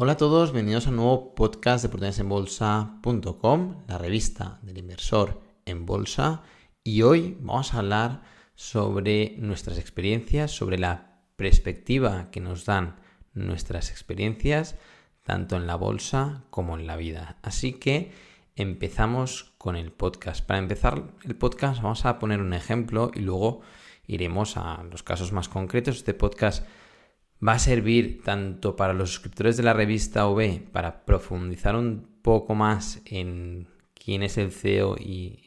Hola a todos, bienvenidos a un nuevo podcast de oportunidadesenbolsa.com, la revista del inversor en bolsa. Y hoy vamos a hablar sobre nuestras experiencias, sobre la perspectiva que nos dan nuestras experiencias, tanto en la bolsa como en la vida. Así que empezamos con el podcast. Para empezar el podcast vamos a poner un ejemplo y luego iremos a los casos más concretos. Este podcast va a servir tanto para los suscriptores de la revista OB para profundizar un poco más en quién es el CEO y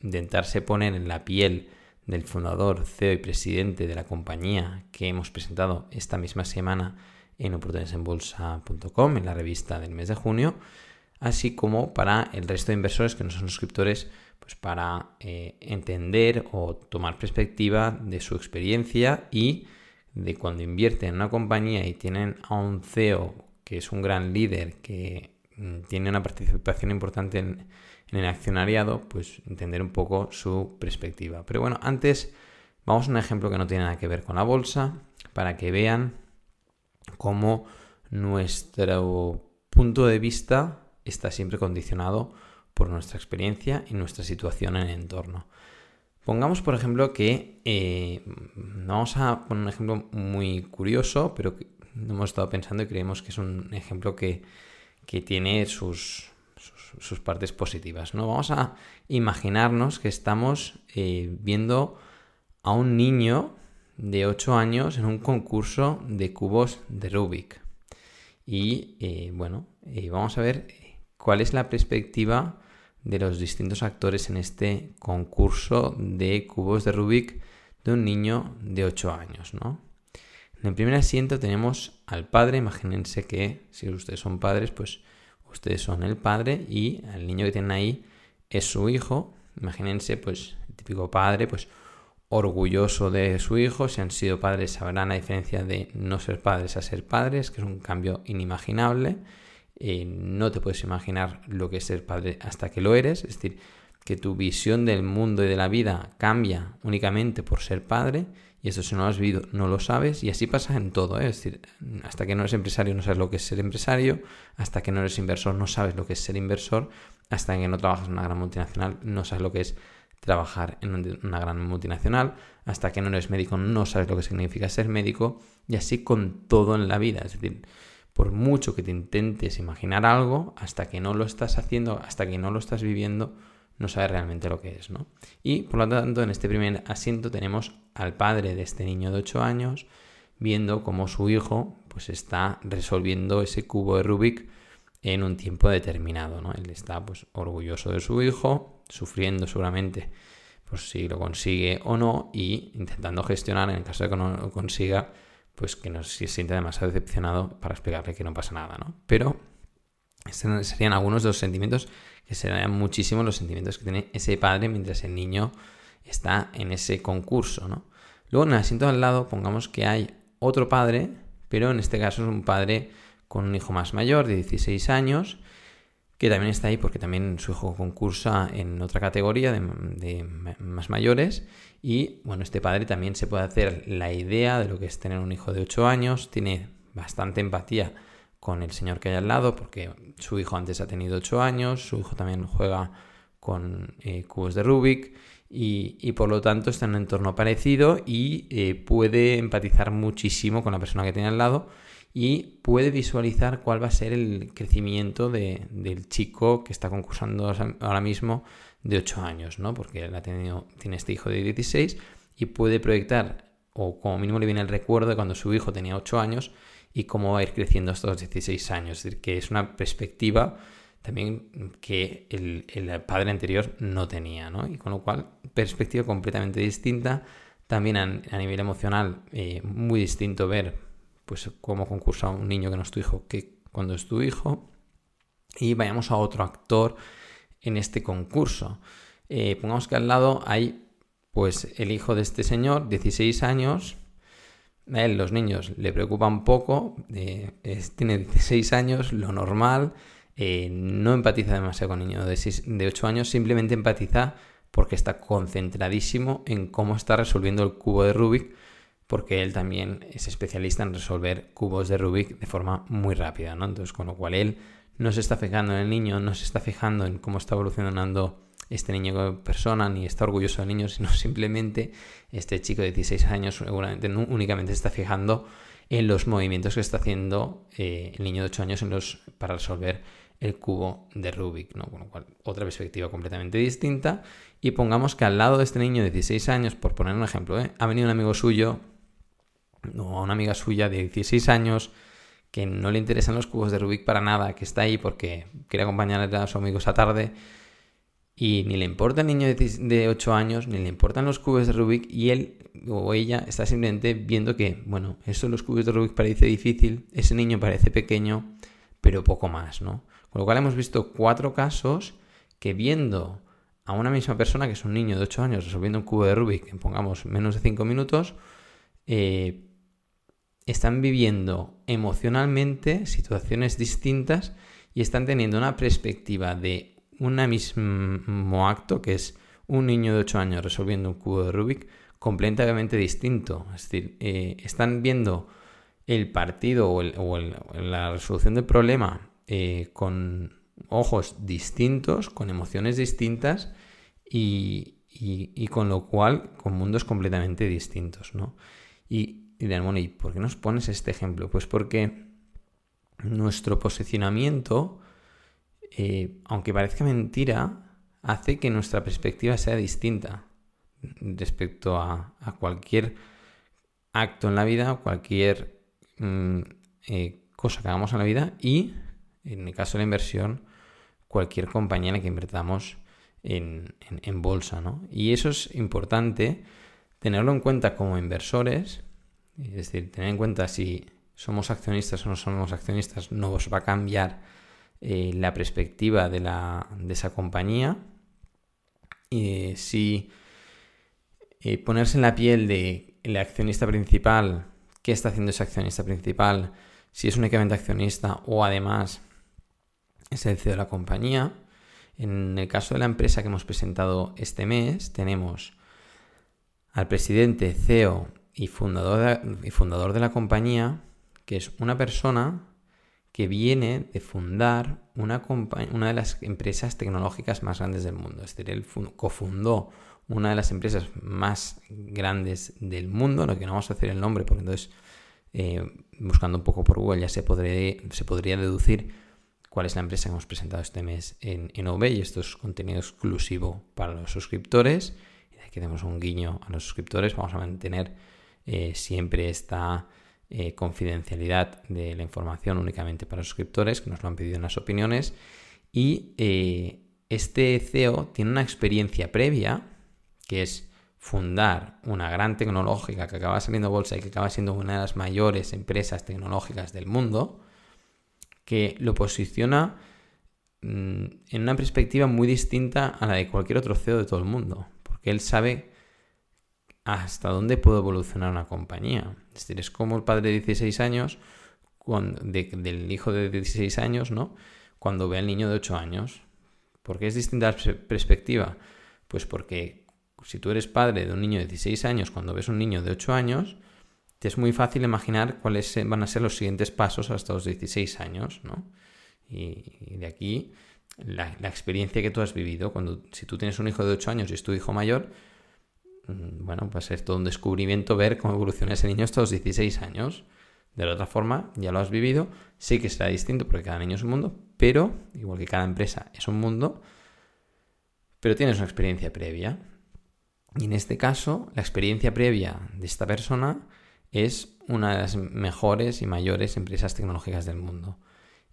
intentarse poner en la piel del fundador, CEO y presidente de la compañía que hemos presentado esta misma semana en oportunidadesenbolsa.com, en la revista del mes de junio, así como para el resto de inversores que no son suscriptores, pues para eh, entender o tomar perspectiva de su experiencia y de cuando invierten en una compañía y tienen a un CEO que es un gran líder, que mm, tiene una participación importante en, el accionariado, pues entender un poco su perspectiva. Pero bueno, antes vamos a un ejemplo que no tiene nada que ver con la bolsa, para que vean cómo nuestro punto de vista está siempre condicionado por nuestra experiencia y nuestra situación en el entorno. Pongamos, por ejemplo, que eh, vamos a poner un ejemplo muy curioso, pero que hemos estado pensando y creemos que es un ejemplo que, tiene sus, sus, partes positivas. ¿no? Vamos a imaginarnos que estamos eh, viendo a un niño de 8 años en un concurso de cubos de Rubik. Y eh, bueno, vamos a ver cuál es la perspectiva de los distintos actores en este concurso de cubos de Rubik de un niño de 8 años, ¿no? En el primer asiento tenemos al padre, imagínense que si ustedes son padres, pues ustedes son el padre y el niño que tienen ahí es su hijo. Imagínense, pues, el típico padre, pues, orgulloso de su hijo. Si han sido padres sabrán la diferencia de no ser padres a ser padres, que es un cambio inimaginable. Eh, no te puedes imaginar lo que es ser padre hasta que lo eres, es decir, que tu visión del mundo y de la vida cambia únicamente por ser padre, y eso si no lo has vivido no lo sabes, y así pasa en todo, ¿eh? es decir, hasta que no eres empresario no sabes lo que es ser empresario, hasta que no eres inversor no sabes lo que es ser inversor, hasta que no trabajas en una gran multinacional no sabes lo que es trabajar en una gran multinacional, hasta que no eres médico no sabes lo que significa ser médico, y así con todo en la vida, es decir, por mucho que te intentes imaginar algo, hasta que no lo estás haciendo, hasta que no lo estás viviendo, no sabes realmente lo que es, ¿no? Y por lo tanto, en este primer asiento tenemos al padre de este niño de 8 años viendo cómo su hijo pues está resolviendo ese cubo de Rubik en un tiempo determinado, ¿no? Él está pues orgulloso de su hijo, sufriendo seguramente pues si lo consigue o no y intentando gestionar en el caso de que no lo consiga pues que no se siente demasiado decepcionado para explicarle que no pasa nada, ¿no? Pero estos serían algunos de los sentimientos que serían muchísimos los sentimientos que tiene ese padre mientras el niño está en ese concurso, ¿no? Luego en el asiento al lado pongamos que hay otro padre, pero en este caso es un padre con un hijo más mayor de 16 años que también está ahí porque también su hijo concursa en otra categoría de, más mayores. Y bueno, este padre también se puede hacer la idea de lo que es tener un hijo de 8 años, tiene bastante empatía con el señor que hay al lado, porque su hijo antes ha tenido 8 años, su hijo también juega con eh, cubos de Rubik y, por lo tanto está en un entorno parecido y eh, puede empatizar muchísimo con la persona que tiene al lado y puede visualizar cuál va a ser el crecimiento del chico que está concursando ahora mismo de 8 años, ¿no? Porque él ha tenido, tiene este hijo de 16 y puede proyectar, o como mínimo le viene el recuerdo de cuando su hijo tenía 8 años y cómo va a ir creciendo hasta los 16 años. Es decir, que es una perspectiva también que el, padre anterior no tenía, ¿no? Y con lo cual, perspectiva completamente distinta. También a, nivel emocional, eh, muy distinto ver pues cómo concursa un niño que no es tu hijo que cuando es tu hijo. Y vayamos a otro actor en este concurso. Eh, pongamos que al lado hay pues el hijo de este señor, 16 años. A él los niños le preocupan poco, eh, tiene 16 años, lo normal, eh, no empatiza demasiado con un niño de, de 8 años, simplemente empatiza porque está concentradísimo en cómo está resolviendo el cubo de Rubik porque él también es especialista en resolver cubos de Rubik de forma muy rápida, ¿no? Entonces, con lo cual él no se está fijando en el niño, no se está fijando en cómo está evolucionando este niño como persona, ni está orgulloso del niño, sino simplemente este chico de 16 años únicamente se está fijando en los movimientos que está haciendo eh, el niño de 8 años para resolver el cubo de Rubik, ¿no? Con lo cual, otra perspectiva completamente distinta. Y pongamos que al lado de este niño de 16 años, por poner un ejemplo, ¿eh? ha venido un amigo suyo o una amiga suya de 16 años que no le interesan los cubos de Rubik para nada, que está ahí porque quiere acompañar a su amigo esa tarde y ni le importa el niño de 8 años, ni le importan los cubos de Rubik y él o ella está simplemente viendo que, bueno, de los cubos de Rubik parece difícil, ese niño parece pequeño, pero poco más, ¿no? Con lo cual hemos visto cuatro casos que viendo a una misma persona, que es un niño de 8 años, resolviendo un cubo de Rubik en, pongamos, menos de 5 minutos, eh, están viviendo emocionalmente situaciones distintas y están teniendo una perspectiva de un mismo acto, que es un niño de 8 años resolviendo un cubo de Rubik, completamente distinto. Es decir, eh, están viendo el partido o, la resolución del problema eh, con ojos distintos, con emociones distintas y, con lo cual con mundos completamente distintos, ¿no? Y, y dirán, bueno, ¿y por qué nos pones este ejemplo? Pues porque nuestro posicionamiento, eh, aunque parezca mentira, hace que nuestra perspectiva sea distinta respecto a, cualquier acto en la vida, cualquier mm, eh, cosa que hagamos en la vida y, en el caso de la inversión, cualquier compañía en la que invertamos en, en bolsa. ¿no? Y eso es importante tenerlo en cuenta como inversores es decir, tener en cuenta si somos accionistas o no somos accionistas, no os va a cambiar eh, la perspectiva de, la, de esa compañía. y si eh, ponerse en la piel de el accionista principal, qué está haciendo ese accionista principal, si es únicamente accionista o además es el CEO de la compañía. En el caso de la empresa que hemos presentado este mes, tenemos al presidente, CEO y fundador de, y fundador de la compañía, que es una persona que viene de fundar una, una de las empresas tecnológicas más grandes del mundo. Es decir, él cofundó una de las empresas más grandes del mundo, no que no vamos a hacer el nombre, porque entonces eh, buscando un poco por Google ya se, se podría deducir cuál es la empresa que hemos presentado este mes en, en OV y esto es contenido exclusivo para los suscriptores. Y aquí tenemos un guiño a los suscriptores, vamos a mantener eh, siempre esta eh, confidencialidad de la información únicamente para suscriptores que nos lo han pedido en las opiniones. Y eh, este CEO tiene una experiencia previa, que es fundar una gran tecnológica que acaba saliendo bolsa y que acaba siendo una de las mayores empresas tecnológicas del mundo, que lo posiciona mm, en una perspectiva muy distinta a la de cualquier otro CEO de todo el mundo, porque él sabe hasta dónde puede evolucionar una compañía. Es decir, es como el padre de 16 años, del hijo de 16 años, ¿no? Cuando ve al niño de 8 años. ¿Por qué es distinta perspectiva? Pues porque si tú eres padre de un niño de 16 años, cuando ves un niño de 8 años, te es muy fácil imaginar cuáles van a ser los siguientes pasos hasta los 16 años, ¿no? Y, de aquí la, la, experiencia que tú has vivido, cuando si tú tienes un hijo de 8 años y es tu hijo mayor, bueno, pues es todo un descubrimiento ver cómo evoluciona ese niño estos 16 años. De la otra forma, ya lo has vivido, sí que será distinto porque cada niño es un mundo, pero, igual que cada empresa es un mundo, pero tienes una experiencia previa. Y en este caso, la experiencia previa de esta persona es una de las mejores y mayores empresas tecnológicas del mundo.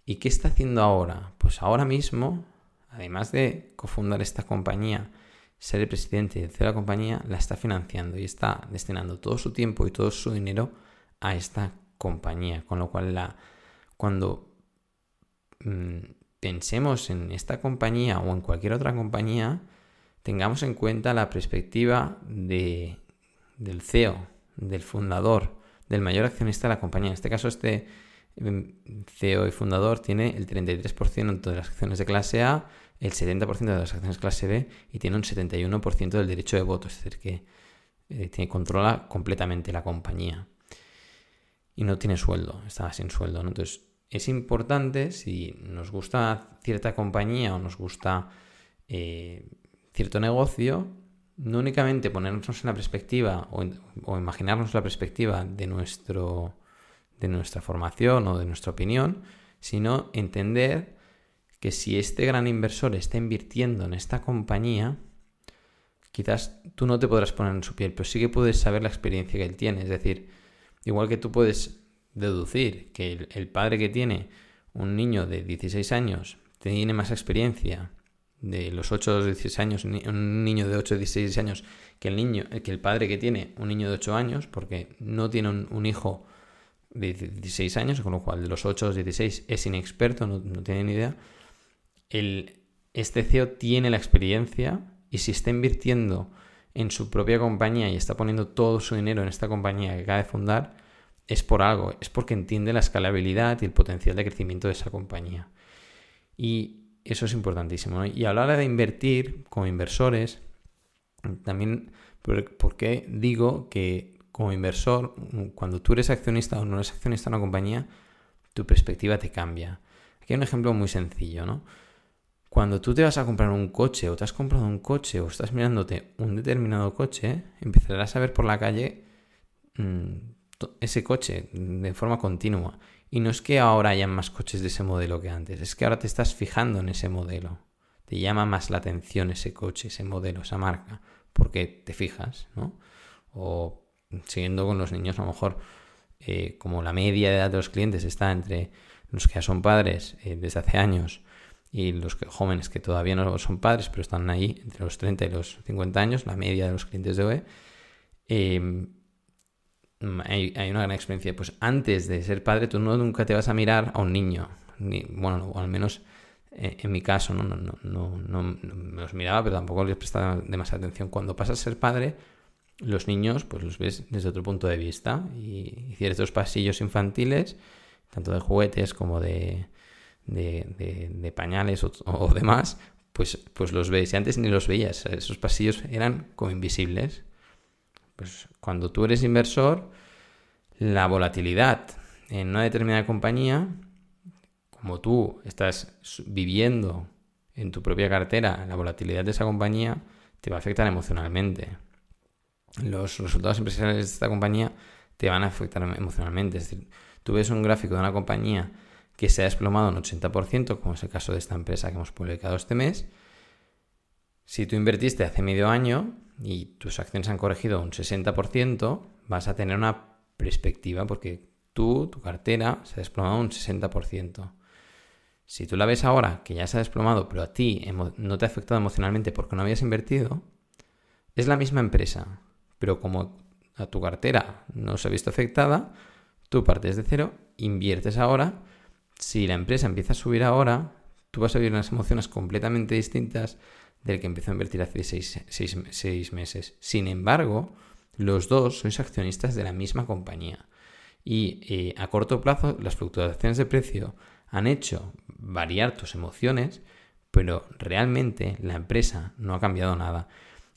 ¿Y qué está haciendo ahora? Pues ahora mismo, además de cofundar esta compañía ser el presidente de la compañía, la está financiando y está destinando todo su tiempo y todo su dinero a esta compañía. Con lo cual, la, cuando mm, pensemos en esta compañía o en cualquier otra compañía, tengamos en cuenta la perspectiva de, del CEO, del fundador, del mayor accionista de la compañía. En este caso, este CEO y fundador tiene el 33% de las acciones de clase A, el 70% de las acciones clase B y tiene un 71% del derecho de voto. Es decir, que eh, controla completamente la compañía. Y no tiene sueldo, está sin sueldo. Entonces, es importante si nos gusta cierta compañía o nos gusta eh, cierto negocio, no únicamente ponernos en la perspectiva o, o, imaginarnos la perspectiva de, nuestro, de nuestra formación o de nuestra opinión, sino entender que si este gran inversor está invirtiendo en esta compañía, quizás tú no te podrás poner en su piel, pero sí que puedes saber la experiencia que él tiene. Es decir, igual que tú puedes deducir que el, padre que tiene un niño de 16 años tiene más experiencia de los 8 o 16 años, un niño de 8 o 16 años, que el niño, que el padre que tiene un niño de 8 años, porque no tiene un, hijo de 16 años, con lo cual de los 8 o 16 es inexperto, no, no tiene ni idea. El, este CEO tiene la experiencia y si está invirtiendo en su propia compañía y está poniendo todo su dinero en esta compañía que acaba de fundar, es por algo, es porque entiende la escalabilidad y el potencial de crecimiento de esa compañía. Y eso es importantísimo. Y a la hora de invertir como inversores, también, ¿por qué digo que como inversor, cuando tú eres accionista o no eres accionista de una compañía, tu perspectiva te cambia? Aquí hay un ejemplo muy sencillo, ¿no? Cuando tú te vas a comprar un coche o te has comprado un coche o estás mirándote un determinado coche, empezarás a ver por la calle mm, ese coche de forma continua. Y no es que ahora haya más coches de ese modelo que antes, es que ahora te estás fijando en ese modelo. Te llama más la atención ese coche, ese modelo, esa marca, porque te fijas, ¿no? O siguiendo con los niños, a lo mejor eh, como la media de edad de los clientes está entre los que ya son padres eh, desde hace años y los jóvenes que todavía no son padres, pero están ahí entre los 30 y los 50 años, la media de los clientes de OE, em, hay, una gran experiencia. Pues antes de ser padre, tú no, nunca te vas a mirar a un niño, ni, bueno, al menos eh, en mi caso, no, no, no, no me los miraba, pero tampoco les prestaba demasiada atención. Cuando pasas a ser padre, los niños, pues los ves desde otro punto de vista y ciertos pasillos infantiles, tanto de juguetes como de de, pañales o, demás, pues, pues los ves. Y antes ni los veías, esos pasillos eran como invisibles. Pues cuando tú eres inversor, la volatilidad en una determinada compañía, como tú estás viviendo en tu propia cartera la volatilidad de esa compañía, te va a afectar emocionalmente. Los resultados empresariales de esta compañía te van a afectar emocionalmente. Es decir, tú ves un gráfico de una compañía que se ha desplomado un 80%, como es el caso de esta empresa que hemos publicado este mes, si tú invertiste hace medio año y tus acciones han corregido un 60%, vas a tener una perspectiva porque tú, tu cartera, se ha desplomado un 60%. Si tú la ves ahora que ya se ha desplomado, pero a ti no te ha afectado emocionalmente porque no habías invertido, es la misma empresa, pero como a tu cartera no se ha visto afectada, tú partes de cero, inviertes ahora si la empresa empieza a subir ahora, tú vas a vivir unas emociones completamente distintas del que empezó a invertir hace seis, meses. Sin embargo, los dos sois accionistas de la misma compañía. Y eh, a corto plazo, las fluctuaciones de precio han hecho variar tus emociones, pero realmente la empresa no ha cambiado nada.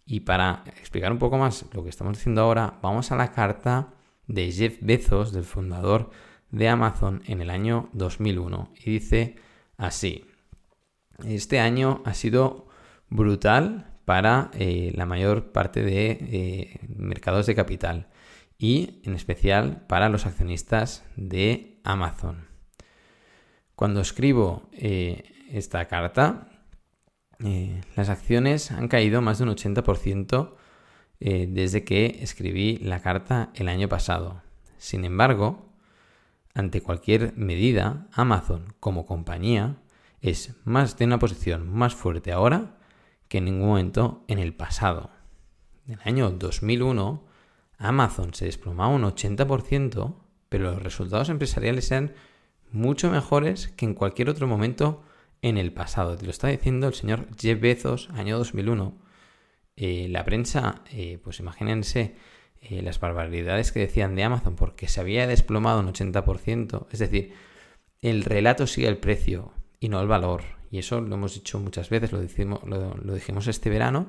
Y para explicar un poco más lo que estamos diciendo ahora, vamos a la carta de Jeff Bezos, del fundador de Amazon en el año 2001 y dice así, este año ha sido brutal para eh, la mayor parte de eh, mercados de capital y en especial para los accionistas de Amazon. Cuando escribo eh, esta carta, las acciones han caído más de un 80% desde que escribí la carta el año pasado. Sin embargo, ante cualquier medida, Amazon como compañía es más de una posición más fuerte ahora que en ningún momento en el pasado. En el año 2001, Amazon se desplomaba un 80%, pero los resultados empresariales eran mucho mejores que en cualquier otro momento en el pasado. Te lo está diciendo el señor Jeff Bezos, año 2001. Eh, la prensa, eh, pues imagínense, eh, las barbaridades que decían de Amazon porque se había desplomado un 80%. Es decir, el relato sigue el precio y no el valor. Y eso lo hemos dicho muchas veces, lo, lo, dijimos este verano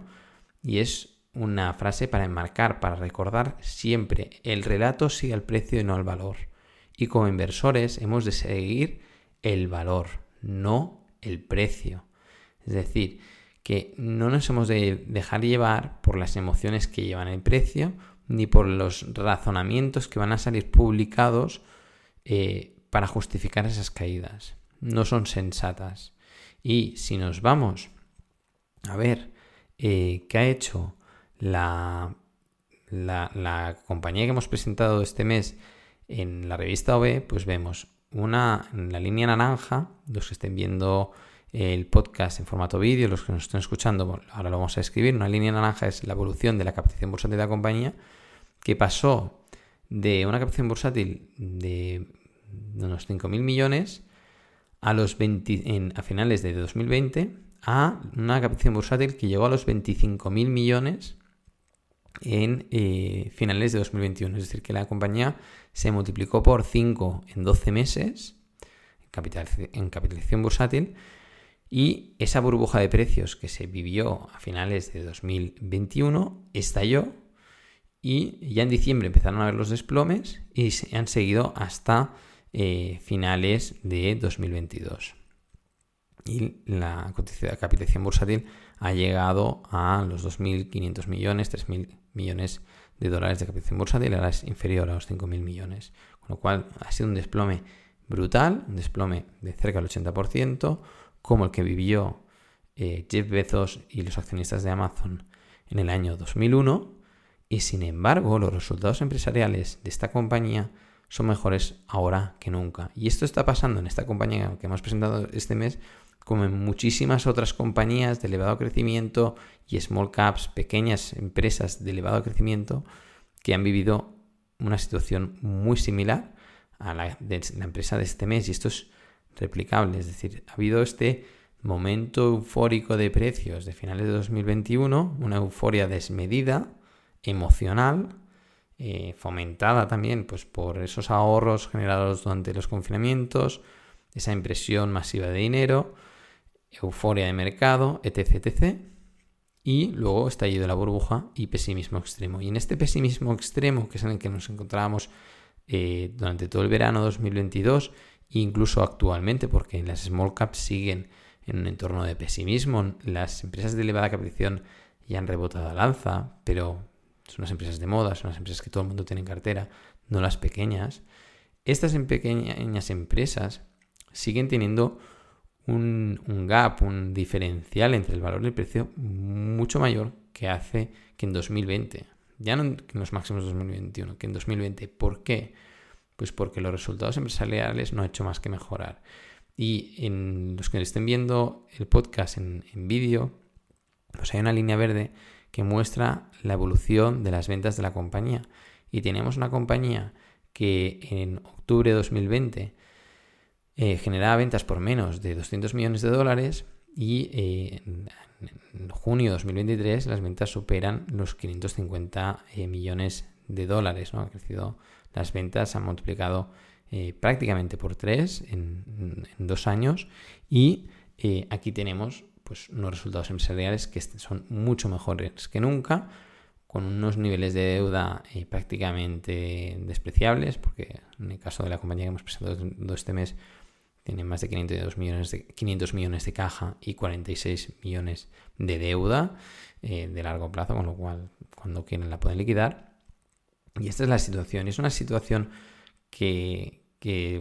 y es una frase para enmarcar, para recordar siempre, el relato sigue al precio y no al valor. Y como inversores hemos de seguir el valor, no el precio. Es decir, que no nos hemos de dejar llevar por las emociones que llevan el precio, ni por los razonamientos que van a salir publicados eh, para justificar esas caídas. No son sensatas. Y si nos vamos a ver eh, qué ha hecho la, la, compañía que hemos presentado este mes en la revista OB, pues vemos una en la línea naranja, los que estén viendo el podcast en formato vídeo, los que nos estén escuchando, ahora lo vamos a escribir, una línea naranja es la evolución de la captación bursátil de la compañía, que pasó de una captación bursátil de unos 5.000 millones a, los 20, a finales de 2020 a una captación bursátil que llegó a los 25.000 millones en eh, finales de 2021. Es decir, que la compañía se multiplicó por 5 en 12 meses en, capitalización bursátil y esa burbuja de precios que se vivió a finales de 2021 estalló y ya en diciembre empezaron a ver los desplomes y se han seguido hasta eh, finales de 2022 y la capitalización bursátil ha llegado a los 2.500 millones, 3.000 millones de dólares de capitalización bursátil, ahora es inferior a los 5.000 millones. Con lo cual ha sido un desplome brutal, un desplome de cerca del 80%, como el que vivió eh, Jeff Bezos y los accionistas de Amazon en el año 2001, y sin embargo los resultados empresariales de esta compañía son mejores ahora que nunca. Y esto está pasando en esta compañía que hemos presentado este mes como en muchísimas otras compañías de elevado crecimiento y small caps, pequeñas empresas de elevado crecimiento que han vivido una situación muy similar a la de la empresa de este mes. Y esto es replicable, es decir, ha habido este momento eufórico de precios de finales de 2021, una euforia desmedida, emocional, eh, fomentada también pues, por esos ahorros generados durante los confinamientos, esa impresión masiva de dinero, euforia de mercado, etc, etc. Y luego estallido de la burbuja y pesimismo extremo. Y en este pesimismo extremo, que es en el que nos encontrábamos eh, durante todo el verano 2022, e incluso actualmente, porque las small caps siguen en un entorno de pesimismo, las empresas de elevada capitalización ya han rebotado al alza, pero son las empresas de moda, son las empresas que todo el mundo tiene en cartera, no las pequeñas. Estas en pequeñas empresas siguen teniendo un, gap, un diferencial entre el valor y el precio mucho mayor que hace que en 2020. Ya no en los máximos de 2021, que en 2020. ¿Por qué? Pues porque los resultados empresariales no han hecho más que mejorar. Y en los que estén viendo el podcast en, en vídeo, pues hay una línea verde que muestra la evolución de las ventas de la compañía. Y tenemos una compañía que en octubre de 2020 eh, generaba ventas por menos de 200 millones de dólares y eh, en, junio de 2023 las ventas superan los 550 eh, millones de dólares. ¿no? Ha crecido las ventas, han multiplicado prácticamente por tres en, dos años y aquí tenemos pues, unos resultados empresariales que son mucho mejores que nunca con unos niveles de deuda prácticamente despreciables, porque en el caso de la compañía que hemos presentado este mes, tiene más de 500 millones de, 500 millones de caja y 46 millones de deuda eh, de largo plazo, con lo cual cuando quieren la pueden liquidar. Y esta es la situación. Es una situación que,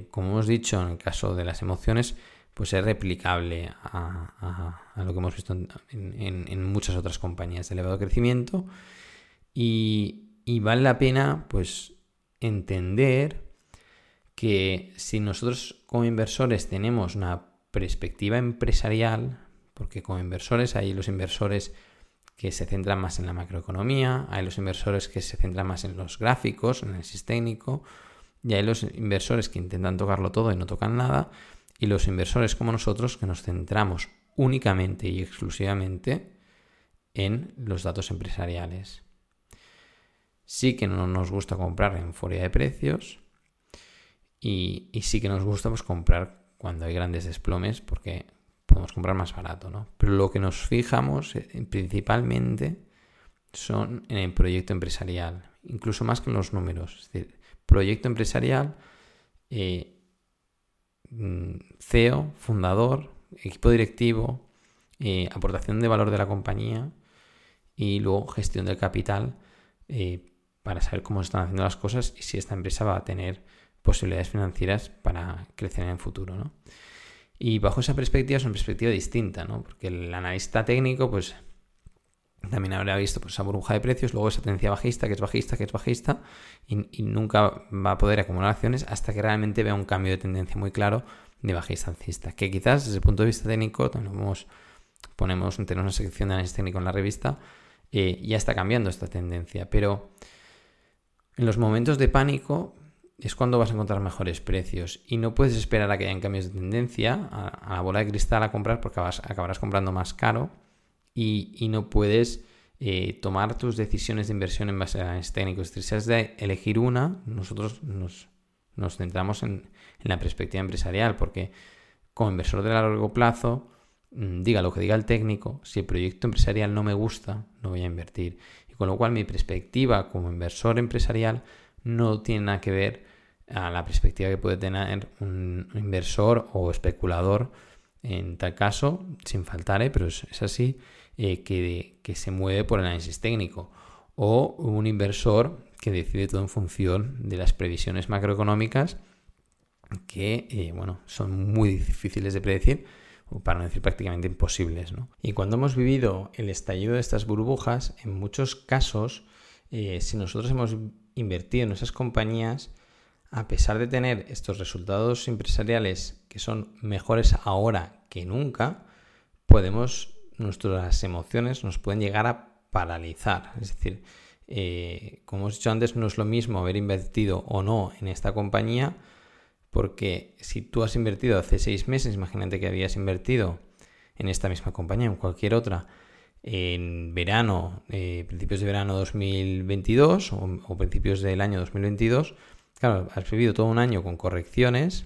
como hemos dicho en el caso de las emociones, pues es replicable a, lo que hemos visto en, muchas otras compañías de elevado crecimiento. Y, y vale la pena pues entender que si nosotros como inversores tenemos una perspectiva empresarial, porque como inversores hay los inversores que se centran más en la macroeconomía, hay los inversores que se centran más en los gráficos, en el análisis técnico, y hay los inversores que intentan tocarlo todo y no tocan nada, y los inversores como nosotros que nos centramos únicamente y exclusivamente en los datos empresariales. Sí que no nos gusta comprar en furia de precios, y, sí que nos gusta pues, comprar cuando hay grandes desplomes porque podemos comprar más barato, ¿no? Pero lo que nos fijamos eh, principalmente son en el proyecto empresarial, incluso más que en los números. Es decir, proyecto empresarial, eh, mm, CEO, fundador, equipo directivo, eh, aportación de valor de la compañía y luego gestión del capital para saber cómo se están haciendo las cosas y si esta empresa va a tener posibilidades financieras para crecer en el futuro. ¿no? Y bajo esa perspectiva es una perspectiva distinta, ¿no? porque el analista técnico pues también habrá visto pues, esa burbuja de precios, luego esa tendencia bajista, que es bajista, que es bajista, y, nunca va a poder acumular acciones hasta que realmente vea un cambio de tendencia muy claro de bajista alcista. Que quizás desde el punto de vista técnico, también ponemos, tenemos una sección de análisis técnico en la revista, eh, ya está cambiando esta tendencia. Pero en los momentos de pánico es cuando vas a encontrar mejores precios y no puedes esperar a que hayan cambios de tendencia, a, la bola de cristal a comprar porque acabarás comprando más caro y, no puedes eh, tomar tus decisiones de inversión en base a análisis técnicos. Si has de elegir una, nosotros nos, centramos en, la perspectiva empresarial, porque como inversor de largo plazo, mm, diga lo que diga el técnico, si el proyecto empresarial no me gusta, no voy a invertir. Y con lo cual mi perspectiva como inversor empresarial no tiene nada que ver a la perspectiva que puede tener un inversor o especulador en tal caso, sin faltar, ¿eh? pero es así, eh, que, se mueve por análisis técnico o un inversor que decide todo en función de las previsiones macroeconómicas que eh, bueno, son muy difíciles de predecir o para no decir prácticamente imposibles. Y cuando hemos vivido el estallido de estas burbujas, en muchos casos, si nosotros hemos invertido en esas compañías, a pesar de tener estos resultados empresariales que son mejores ahora que nunca, podemos nuestras emociones nos pueden llegar a paralizar. Es decir, eh, como hemos dicho antes, no es lo mismo haber invertido o no en esta compañía, porque si tú has invertido hace seis meses, imagínate que habías invertido en esta misma compañía, en cualquier otra, en verano, eh, principios de verano 2022 o, o, principios del año 2022, claro, has vivido todo un año con correcciones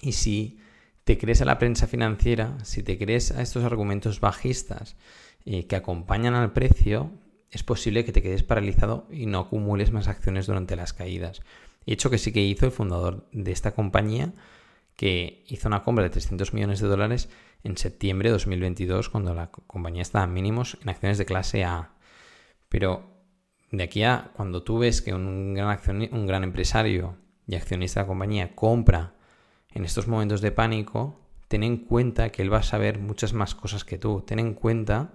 y si te crees a la prensa financiera, si te crees a estos argumentos bajistas eh, que acompañan al precio, es posible que te quedes paralizado y no acumules más acciones durante las caídas. Hecho que sí que hizo el fundador de esta compañía, que hizo una compra de 300 millones de dólares en septiembre de 2022, cuando la compañía estaba mínimos en acciones de clase A. Pero de aquí a cuando tú ves que un gran, un gran empresario y accionista de la compañía compra en estos momentos de pánico, ten en cuenta que él va a saber muchas más cosas que tú. Ten en cuenta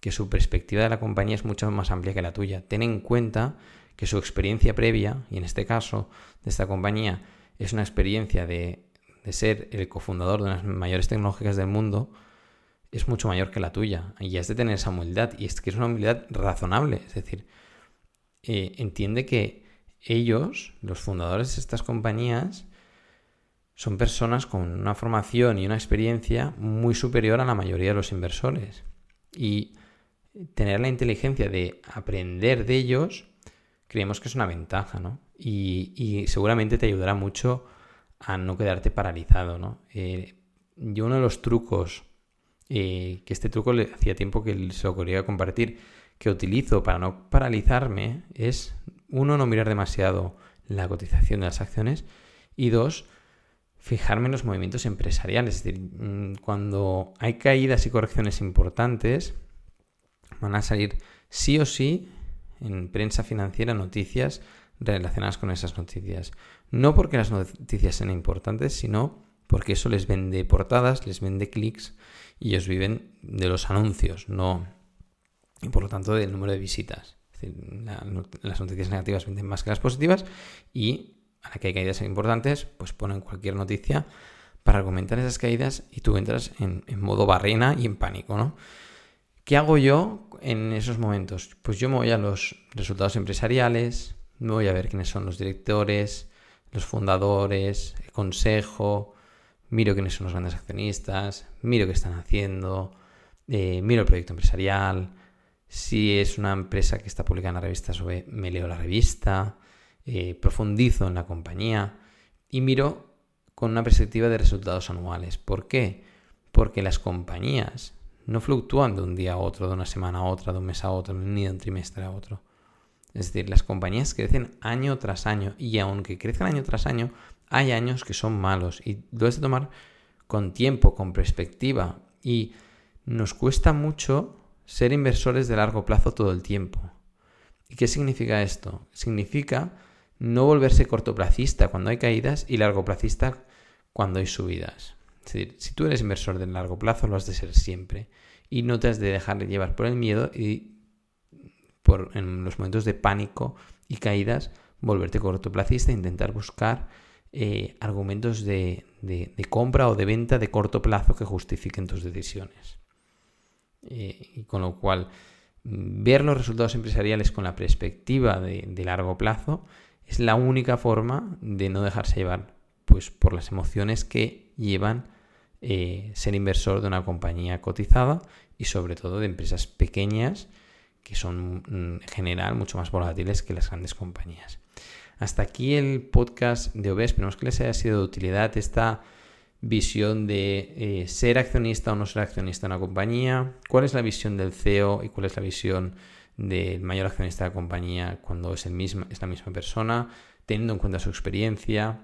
que su perspectiva de la compañía es mucho más amplia que la tuya. Ten en cuenta que su experiencia previa, y en este caso de esta compañía, es una experiencia de, ser el cofundador de unas mayores tecnológicas del mundo, es mucho mayor que la tuya. Y has de tener esa humildad. Y es que es una humildad razonable. Es decir, eh, entiende que ellos, los fundadores de estas compañías, son personas con una formación y una experiencia muy superior a la mayoría de los inversores. Y tener la inteligencia de aprender de ellos, creemos que es una ventaja, ¿no? Y, seguramente te ayudará mucho a no quedarte paralizado, ¿no? Eh, yo uno de los trucos, eh, que este truco hacía tiempo que se lo quería compartir, que utilizo para no paralizarme, es, uno, no mirar demasiado la cotización de las acciones, y dos, fijarme en los movimientos empresariales. Es decir, mm, cuando hay caídas y correcciones importantes, van a salir sí o sí en prensa financiera noticias relacionadas con esas noticias. No porque las noticias sean importantes, sino porque eso les vende portadas, les vende clics y ellos viven de los anuncios, no y por lo tanto del número de visitas. Es decir, las noticias negativas venden más que las positivas y a la que hay caídas importantes, pues ponen cualquier noticia para argumentar esas caídas y tú entras en, modo barrena y en pánico, ¿no? ¿Qué hago yo en esos momentos? Pues yo me voy a los resultados empresariales, voy a ver quiénes son los directores, los fundadores, el consejo, miro quiénes son los grandes accionistas, miro qué están haciendo, eh, miro el proyecto empresarial, si es una empresa que está publicada en la revista me leo la revista, eh, profundizo en la compañía y miro con una perspectiva de resultados anuales. ¿Por qué? Porque las compañías no fluctúan de un día a otro, de una semana a otra, de un mes a otro, ni de un trimestre a otro. Es decir, las compañías crecen año tras año y aunque crezcan año tras año, hay años que son malos y lo debes de tomar con tiempo, con perspectiva y nos cuesta mucho ser inversores de largo plazo todo el tiempo. ¿Y qué significa esto? Significa no volverse cortoplacista cuando hay caídas y largoplacista cuando hay subidas. Es decir, si tú eres inversor de largo plazo, lo has de ser siempre. Y no te has de dejar llevar por el miedo y en los momentos de pánico y caídas, volverte cortoplacista e intentar buscar eh, argumentos de, compra o de venta de corto plazo que justifiquen tus decisiones. Eh, y con lo cual, ver los resultados empresariales con la perspectiva de, largo plazo es la única forma de no dejarse llevar pues, por las emociones que llevan eh, ser inversor de una compañía cotizada y sobre todo de empresas pequeñas que son mm, en general mucho más volátiles que las grandes compañías. Hasta aquí el podcast de OB. Esperemos que les haya sido de utilidad esta visión de eh, ser accionista o no ser accionista en una compañía, cuál es la visión del CEO y cuál es la visión del mayor accionista de la compañía cuando es, el mismo, es la misma persona, teniendo en cuenta su experiencia,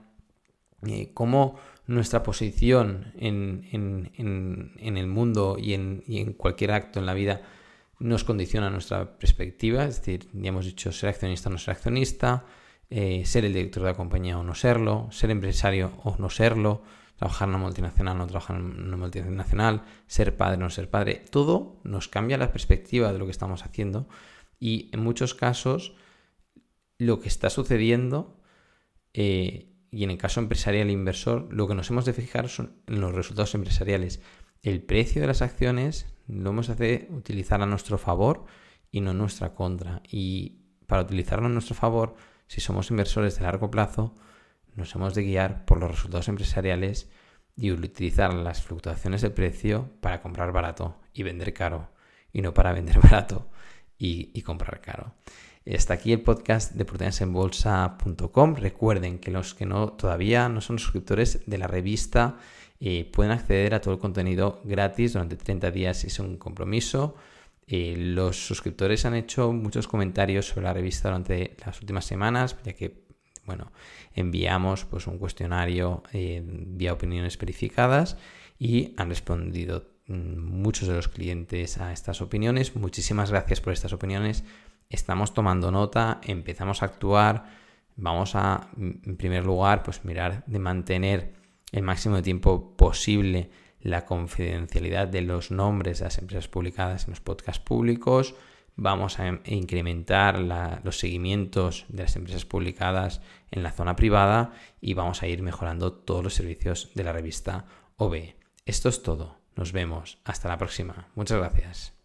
eh, cómo nuestra posición en, el mundo y en, cualquier acto en la vida nos condiciona nuestra perspectiva, es decir, ya hemos dicho ser accionista o no ser accionista, eh, ser el director de la compañía o no serlo, ser empresario o no serlo, trabajar en una multinacional o no trabajar en una multinacional, ser padre o no ser padre, todo nos cambia la perspectiva de lo que estamos haciendo y en muchos casos lo que está sucediendo eh, y en el caso empresarial e inversor, lo que nos hemos de fijar son en los resultados empresariales. El precio de las acciones lo hemos de utilizar a nuestro favor y no en nuestra contra. Y para utilizarlo a nuestro favor, si somos inversores de largo plazo, nos hemos de guiar por los resultados empresariales y utilizar las fluctuaciones de precio para comprar barato y vender caro, y no para vender barato y, y comprar caro. Hasta aquí el podcast de oportunidadesenbolsa.com. Recuerden que los que no todavía no son suscriptores de la revista eh, pueden acceder a todo el contenido gratis durante 30 días es un compromiso. Eh, los suscriptores han hecho muchos comentarios sobre la revista durante las últimas semanas, ya que bueno, enviamos pues, un cuestionario eh, vía opiniones verificadas y han respondido mm, muchos de los clientes a estas opiniones. Muchísimas gracias por estas opiniones estamos tomando nota, empezamos a actuar, vamos a, en primer lugar, pues mirar de mantener el máximo de tiempo posible la confidencialidad de los nombres de las empresas publicadas en los podcasts públicos, vamos a incrementar los seguimientos de las empresas publicadas en la zona privada y vamos a ir mejorando todos los servicios de la revista OB. Esto es todo. Nos vemos. Hasta la próxima. Muchas gracias.